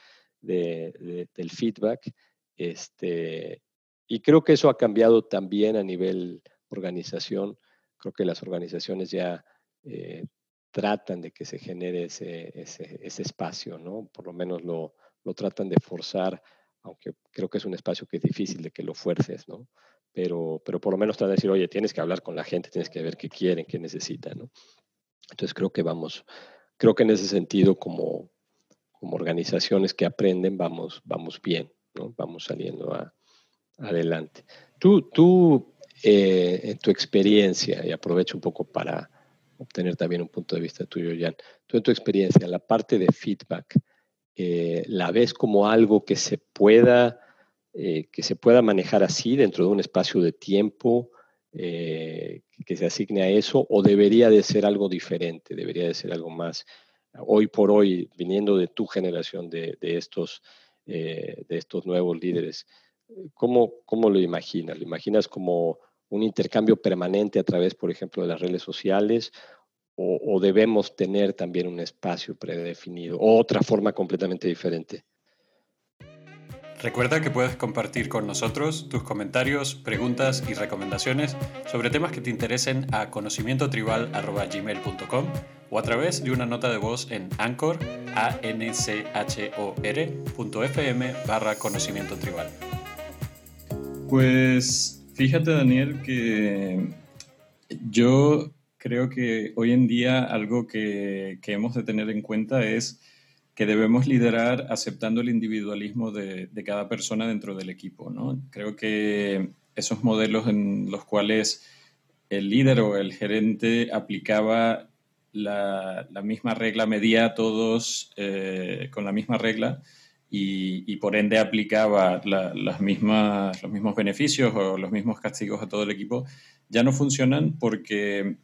del feedback, este, y creo que eso ha cambiado también a nivel organización. Creo que las organizaciones ya eh, tratan de que se genere ese, ese, espacio, ¿no? Por lo menos lo, lo, tratan de forzar, aunque creo que es un espacio que es difícil de que lo fuerces, ¿no? Pero, pero por lo menos tratan de decir, oye, tienes que hablar con la gente, tienes que ver qué quieren, qué necesitan, ¿no? Entonces creo que vamos, creo que en ese sentido como, como organizaciones que aprenden vamos, vamos bien, ¿no? Vamos saliendo a, Adelante. Tú, tú eh, en tu experiencia, y aprovecho un poco para obtener también un punto de vista tuyo, Jan, tú en tu experiencia, la parte de feedback, eh, ¿la ves como algo que se pueda, eh, que se pueda manejar así dentro de un espacio de tiempo? que se asigne a eso o debería de ser algo diferente, debería de ser algo más hoy por hoy, viniendo de tu generación de, de estos, de estos nuevos líderes, ¿cómo, ¿cómo, lo imaginas? ¿Lo imaginas como un intercambio permanente a través, por ejemplo, de las redes sociales? O, debemos tener también un espacio predefinido o otra forma completamente diferente?
Recuerda que puedes compartir con nosotros tus comentarios, preguntas y recomendaciones sobre temas que te interesen a conocimientotribal.gmail.com o a través de una nota de voz en Anchor, a n c h o -R barra conocimiento tribal. Pues Fíjate, Daniel, que yo creo que hoy en día algo que, hemos de tener en cuenta es que debemos liderar aceptando el individualismo de, cada persona dentro del equipo. ¿no? Creo que esos modelos en los cuales el líder o el gerente aplicaba la, misma regla, medía a todos eh, con la misma regla, y, por ende aplicaba las mismas, los mismos beneficios o los mismos castigos a todo el equipo, ya no funcionan porque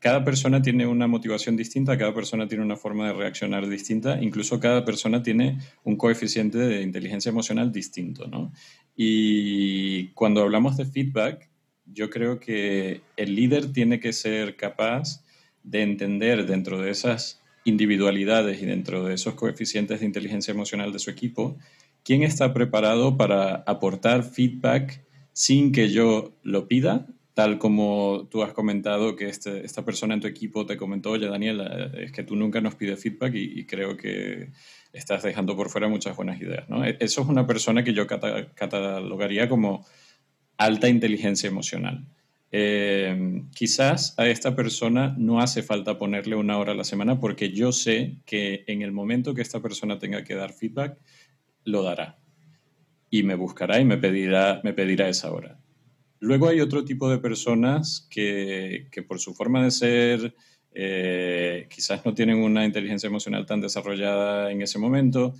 cada persona tiene una motivación distinta, cada persona tiene una forma de reaccionar distinta, incluso cada persona tiene un coeficiente de inteligencia emocional distinto. ¿no? Y cuando hablamos de feedback, yo creo que el líder tiene que ser capaz de entender dentro de esas individualidades y dentro de esos coeficientes de inteligencia emocional de su equipo, ¿quién está preparado para aportar feedback sin que yo lo pida? Tal como tú has comentado que este, esta persona en tu equipo te comentó, oye Daniel, es que tú nunca nos pides feedback y, creo que estás dejando por fuera muchas buenas ideas. ¿no? E, eso es una persona que yo catalogaría como alta inteligencia emocional. Eh, quizás a esta persona no hace falta ponerle una hora a la semana porque yo sé que en el momento que esta persona tenga que dar feedback, lo dará. Y me buscará y me pedirá, me pedirá esa hora. Luego hay otro tipo de personas que, por su forma de ser, eh, quizás no tienen una inteligencia emocional tan desarrollada en ese momento,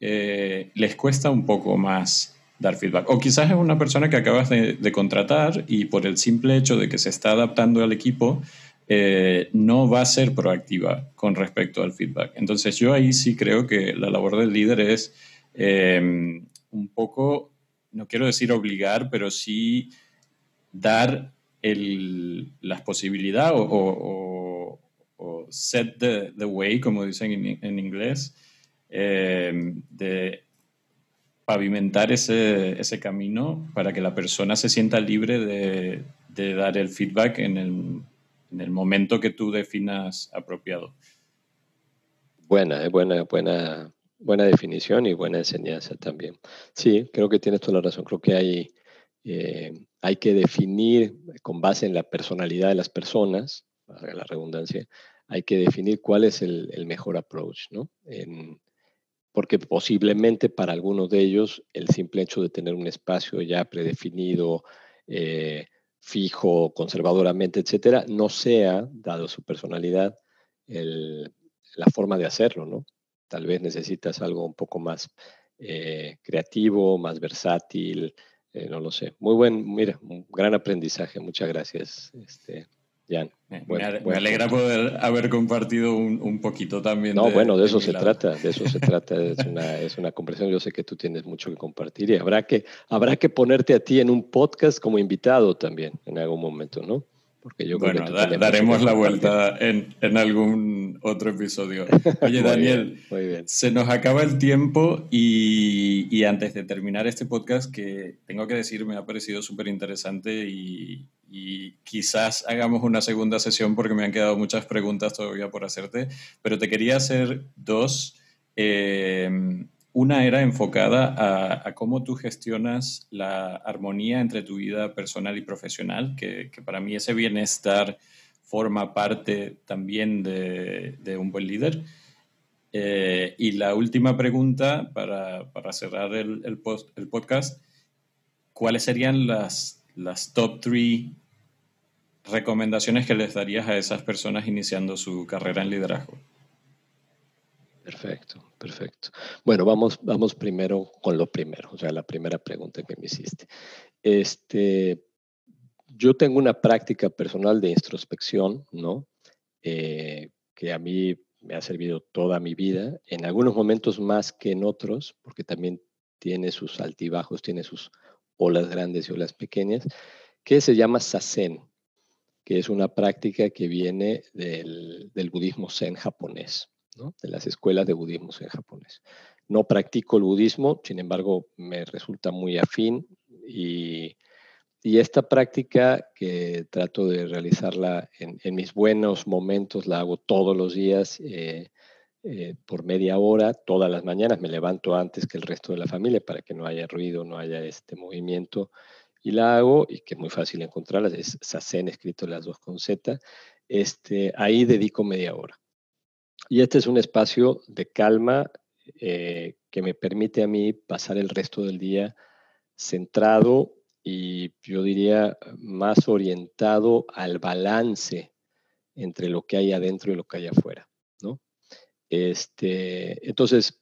eh, les cuesta un poco más dar feedback. O quizás es una persona que acabas de, contratar y por el simple hecho de que se está adaptando al equipo, eh, no va a ser proactiva con respecto al feedback. Entonces yo ahí sí creo que la labor del líder es em, un poco, no quiero decir obligar, pero sí dar el, las posibilidades o, set the, way, como dicen en, inglés, em, de pavimentar ese, ese, camino para que la persona se sienta libre de, de dar el feedback en el, en el, momento que tú definas apropiado.
Buena, buena, buena, buena definición y buena enseñanza también. Sí, creo que tienes toda la razón. Creo que hay, eh, hay que definir con base en la personalidad de las personas, para la redundancia, hay que definir cuál es el, el mejor approach, ¿no? En, porque posiblemente para algunos de ellos el simple hecho de tener un espacio ya predefinido, eh, fijo, conservadoramente, etcétera, no sea, dado su personalidad, la forma de hacerlo, ¿no? Tal vez necesitas algo un poco más eh, creativo, más versátil, eh, no lo sé. Muy buen, mira, un gran aprendizaje, muchas gracias. Este,
me, alegra poder haber compartido un, poquito también.
No, bueno, de eso se trata, de eso se trata, es una, [laughs] es una conversación, yo sé que tú tienes mucho que compartir y habrá que, habrá que ponerte a ti en un podcast como invitado también en algún momento, ¿no?
Porque yo bueno, daremos la vuelta en, en, algún otro episodio. [laughs] Oye, Daniel, se nos acaba el tiempo y, y, antes de terminar este podcast, que tengo que decir, me ha parecido súper interesante y, y quizás hagamos una segunda sesión porque me han quedado muchas preguntas todavía por hacerte, pero te quería hacer dos. Eh, una era enfocada a, cómo tú gestionas la armonía entre tu vida personal y profesional, que, para mí ese bienestar forma parte también de, un buen líder. Eh, y la última pregunta para, cerrar el, el, post, el podcast ¿cuáles serían las, las top three recomendaciones que les darías a esas personas iniciando su carrera en liderazgo?
Perfecto, perfecto. Bueno, vamos, vamos primero con lo primero, o sea, la primera pregunta que me hiciste. Este, yo tengo una práctica personal de introspección, ¿no? Eh, que a mí me ha servido toda mi vida, en algunos momentos más que en otros, porque también tiene sus altibajos, tiene sus olas grandes y olas pequeñas, que se llama sasen, que es una práctica que viene del, del budismo zen japonés de las escuelas de budismo en japonés. No practico el budismo, sin embargo, me resulta muy afín y, esta práctica que trato de realizarla en, mis buenos momentos, la hago todos los días eh, eh, por media hora, todas las mañanas. Me levanto antes que el resto de la familia para que no haya ruido, no haya este movimiento. Y la hago, y que es muy fácil encontrarla, es Sazen escrito las dos con Z. Este, ahí dedico media hora. Y este es un espacio de calma eh, que me permite a mí pasar el resto del día centrado y yo diría más orientado al balance entre lo que hay adentro y lo que hay afuera. Este, entonces,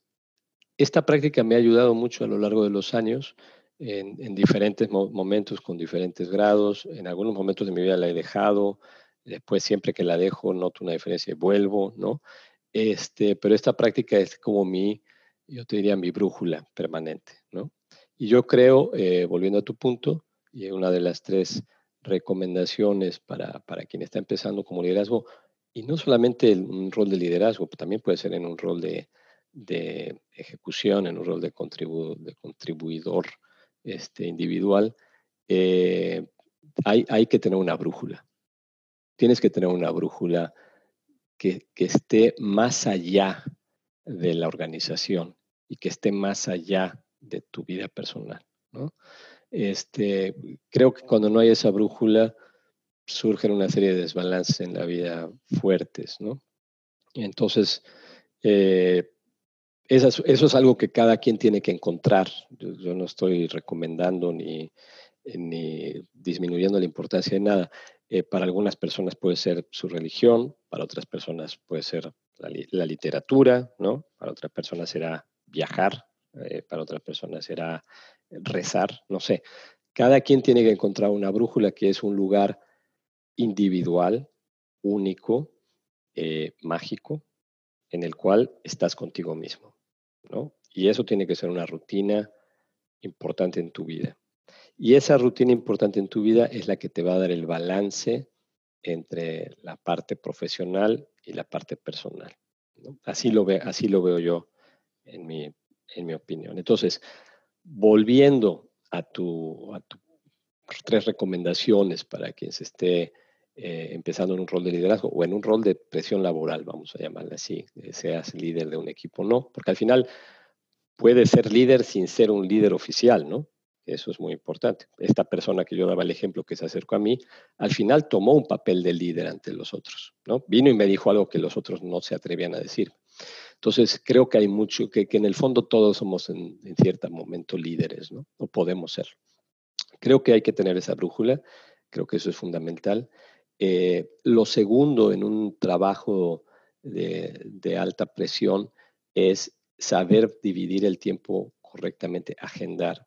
esta práctica me ha ayudado mucho a lo largo de los años en, diferentes momentos, con diferentes grados. En algunos momentos de mi vida la he dejado, después siempre que la dejo noto una diferencia y vuelvo, ¿no? Este, pero esta práctica es como mi, yo te diría, mi brújula permanente, ¿no? Y yo creo, eh, volviendo a tu punto, y una de las tres recomendaciones para, para quien está empezando como liderazgo, y no solamente en un rol de liderazgo, también puede ser en un rol de, de ejecución, en un rol de, de contribuidor este, individual, eh, hay, hay que tener una brújula. Tienes que tener una brújula que, esté más allá de la organización y que esté más allá de tu vida personal. Este, creo que cuando no hay esa brújula, surgen una serie de desbalances en la vida fuertes. ¿no? entonces, eh, eso, es algo que cada quien tiene que encontrar. Yo, no estoy recomendando ni, ni disminuyendo la importancia de nada. Eh, para algunas personas puede ser su religión, para otras personas puede ser la, literatura, ¿no? Para otras personas será viajar, eh, para otras personas será rezar, no sé. Cada quien tiene que encontrar una brújula que es un lugar individual, único, eh, mágico, en el cual estás contigo mismo, ¿no? Y eso tiene que ser una rutina importante en tu vida. Y esa rutina importante en tu vida es la que te va a dar el balance entre la parte profesional y la parte personal. Así, lo ve, así lo veo yo en mi, en mi opinión. Entonces, volviendo a tu, a tu tres recomendaciones para quien se esté eh, empezando en un rol de liderazgo o en un rol de presión laboral, vamos a llamarle así, seas líder de un equipo o no, porque al final puede ser líder sin ser un líder oficial, ¿no? Eso es muy importante. Esta persona que yo daba el ejemplo que se acercó a mí, al final tomó un papel de líder ante los otros, ¿no? Vino y me dijo algo que los otros no se atrevían a decir. Entonces, creo que hay mucho, que, en el fondo todos somos en, cierto momento líderes, ¿no? O podemos ser. Creo que hay que tener esa brújula, creo que eso es fundamental. Eh, lo segundo en un trabajo de alta presión es saber dividir el tiempo correctamente, agendar.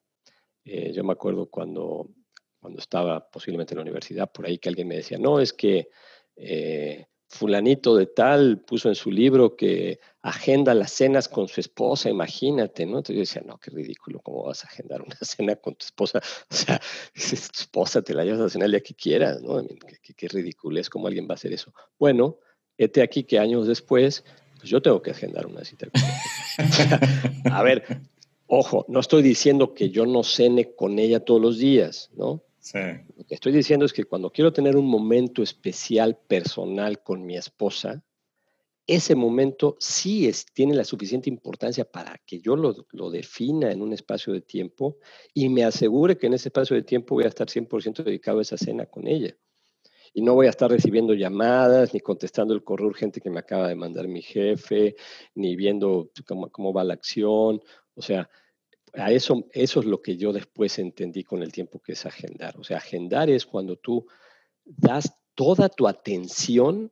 Eh, yo me acuerdo cuando, cuando estaba posiblemente en la universidad, por ahí que alguien me decía, no, es que eh, fulanito de tal puso en su libro que agenda las cenas con su esposa, imagínate, ¿no? Entonces yo decía, no, qué ridículo, ¿cómo vas a agendar una [laughs] cena con tu esposa? O sea, tu esposa te la llevas a cenar el día que quieras, ¿no? Qué, qué, ridículo es, ¿cómo alguien va a hacer eso? Bueno, este aquí que años después, pues yo tengo que agendar una cita. [laughs] a ver, Ojo, no estoy diciendo que yo no cene con ella todos los días, ¿no? Sí. Lo que estoy diciendo es que cuando quiero tener un momento especial personal con mi esposa, ese momento sí es, tiene la suficiente importancia para que yo lo, lo, defina en un espacio de tiempo y me asegure que en ese espacio de tiempo voy a estar 100% dedicado a esa cena con ella. Y no voy a estar recibiendo llamadas, ni contestando el correo urgente que me acaba de mandar mi jefe, ni viendo cómo, cómo va la acción. O sea, a eso, eso es lo que yo después entendí con el tiempo que es agendar. O sea, agendar es cuando tú das toda tu atención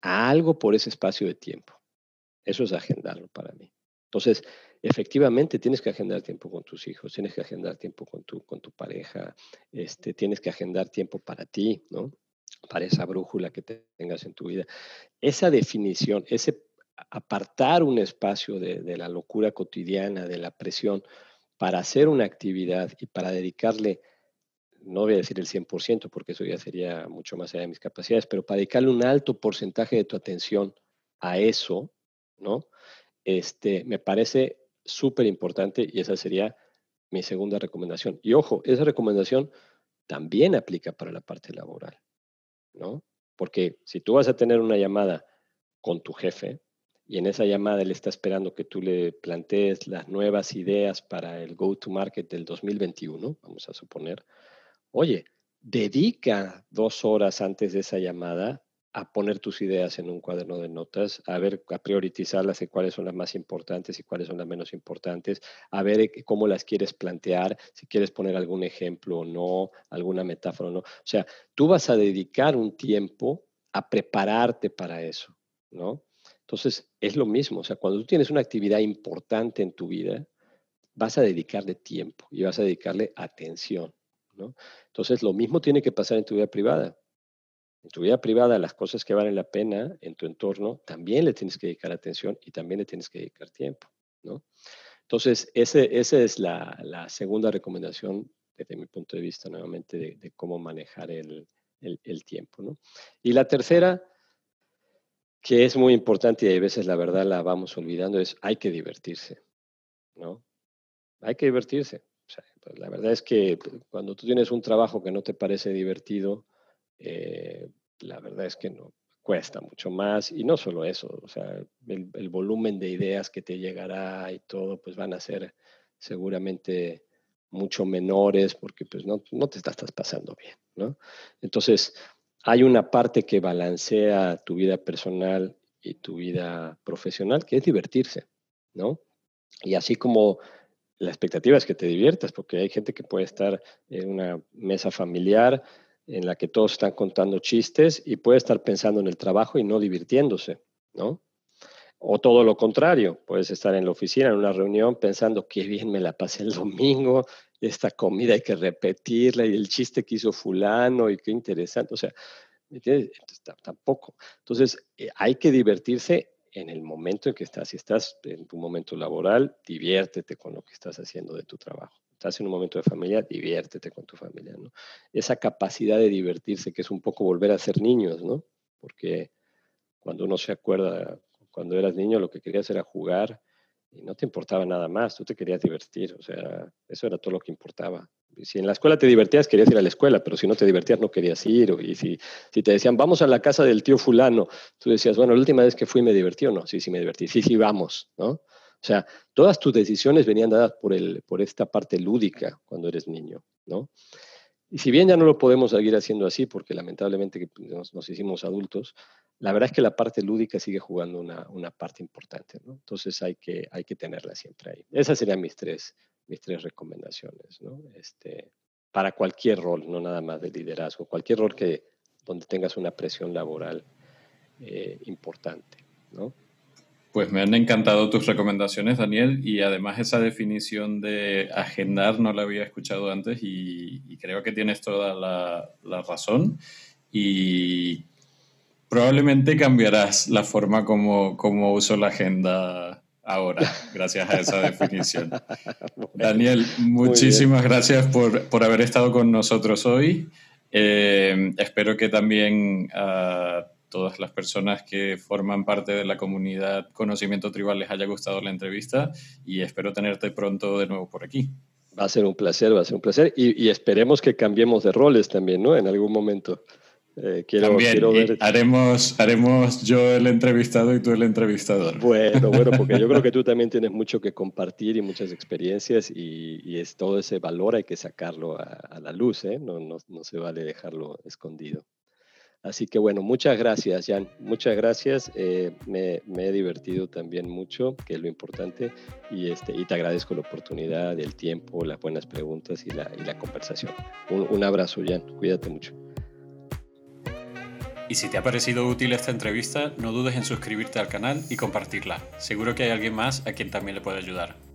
a algo por ese espacio de tiempo. Eso es agendarlo para mí. Entonces, efectivamente tienes que agendar tiempo con tus hijos, tienes que agendar tiempo con tu, con tu pareja, este, tienes que agendar tiempo para ti, ¿no? Para esa brújula que tengas en tu vida. Esa definición, ese apartar un espacio de, la locura cotidiana, de la presión, para hacer una actividad y para dedicarle no voy a decir el 100% porque eso ya sería mucho más allá de mis capacidades, pero para dedicarle un alto porcentaje de tu atención a eso, ¿no? Este, me parece súper importante y esa sería mi segunda recomendación. Y ojo, esa recomendación también aplica para la parte laboral, ¿no? Porque si tú vas a tener una llamada con tu jefe y en esa llamada él está esperando que tú le plantees las nuevas ideas para el go-to-market del 2021, vamos a suponer, oye, dedica dos horas antes de esa llamada a poner tus ideas en un cuaderno de notas, a ver, a priorizarlas de cuáles son las más importantes y cuáles son las menos importantes, a ver eh, cómo las quieres plantear, si quieres poner algún ejemplo o no, alguna metáfora o no. O sea, tú vas a dedicar un tiempo a prepararte para eso, ¿no? Entonces, es lo mismo, o sea, cuando tú tienes una actividad importante en tu vida, vas a dedicarle tiempo y vas a dedicarle atención, ¿no? Entonces, lo mismo tiene que pasar en tu vida privada en tu vida privada, las cosas que valen la pena en tu entorno, también le tienes que dedicar atención y también le tienes que dedicar tiempo, ¿no? Entonces, ese, esa es la, segunda recomendación desde mi punto de vista, nuevamente, de, cómo manejar el, tiempo, ¿no? Y la tercera, que es muy importante y a veces la verdad la vamos olvidando, es hay que divertirse, ¿no? Hay que divertirse. Pues, la verdad es que cuando tú tienes un trabajo que no te parece divertido, eh, la verdad es que no cuesta mucho más y no solo eso, o sea, el, volumen de ideas que te llegará y todo, pues van a ser seguramente mucho menores porque pues no, no te estás pasando bien, ¿no? Entonces, hay una parte que balancea tu vida personal y tu vida profesional, que es divertirse, ¿no? Y así como la expectativa es que te diviertas, porque hay gente que puede estar en una mesa familiar en la que todos están contando chistes y puede estar pensando en el trabajo y no divirtiéndose, ¿no? O todo lo contrario, puedes estar en la oficina, en una reunión, pensando qué bien me la pasé el domingo, esta comida hay que repetirla y el chiste que hizo fulano y qué interesante. O sea, ¿me entiendes? Tampoco. Entonces, eh, hay que divertirse en el momento en que estás. Si estás en tu momento laboral, diviértete con lo que estás haciendo de tu trabajo estás en un momento de familia, diviértete con tu familia, ¿no? Esa capacidad de divertirse, que es un poco volver a ser niños, ¿no? Porque cuando uno se acuerda, cuando eras niño, lo que querías era jugar y no te importaba nada más, tú te querías divertir, o sea, eso era todo lo que importaba. Si en la escuela te divertías, querías ir a la escuela, pero si no te divertías, no querías ir. Y si, si te decían, vamos a la casa del tío fulano, tú decías, bueno, la última vez que fui me divertí o no, sí, sí me divertí, sí, sí, vamos, ¿no? O sea, todas tus decisiones venían dadas por, el, por esta parte lúdica cuando eres niño, ¿no? Y si bien ya no lo podemos seguir haciendo así, porque lamentablemente nos, hicimos adultos, la verdad es que la parte lúdica sigue jugando una, una, parte importante. Entonces hay que, hay que tenerla siempre ahí. Esas serían mis tres, mis tres recomendaciones, ¿no? Este, para cualquier rol, no nada más de liderazgo, cualquier rol que, donde tengas una presión laboral eh, importante.
Pues me han encantado tus recomendaciones, Daniel, y además esa definición de agendar no la había escuchado antes y, creo que tienes toda la, razón y probablemente cambiarás la forma como, como uso la agenda ahora, [laughs] gracias a esa definición. Daniel, muchísimas gracias por, por, haber estado con nosotros hoy. Eh, espero que también... Uh, todas las personas que forman parte de la comunidad Conocimiento Tribal les haya gustado la entrevista y espero tenerte pronto de nuevo por aquí.
Va a ser un placer, va a ser un placer y, esperemos que cambiemos de roles también, ¿no? En algún momento.
Eh, quiero, quiero ver... haremos, haremos yo el entrevistado y tú el entrevistador.
Bueno, bueno, porque yo creo que [laughs] tú también tienes mucho que compartir y muchas experiencias y, es todo ese valor hay que sacarlo a, la luz, ¿eh? No, no, no se vale dejarlo escondido. Así que bueno, muchas gracias, Jan. Muchas gracias. Eh, me, he divertido también mucho, que es lo importante, y, este, y te agradezco la oportunidad, el tiempo, las buenas preguntas y la, conversación. Un, un abrazo, Jan. Cuídate mucho.
Y si te ha parecido útil esta entrevista, no dudes en suscribirte al canal y compartirla. Seguro que hay alguien más a quien también le puede ayudar.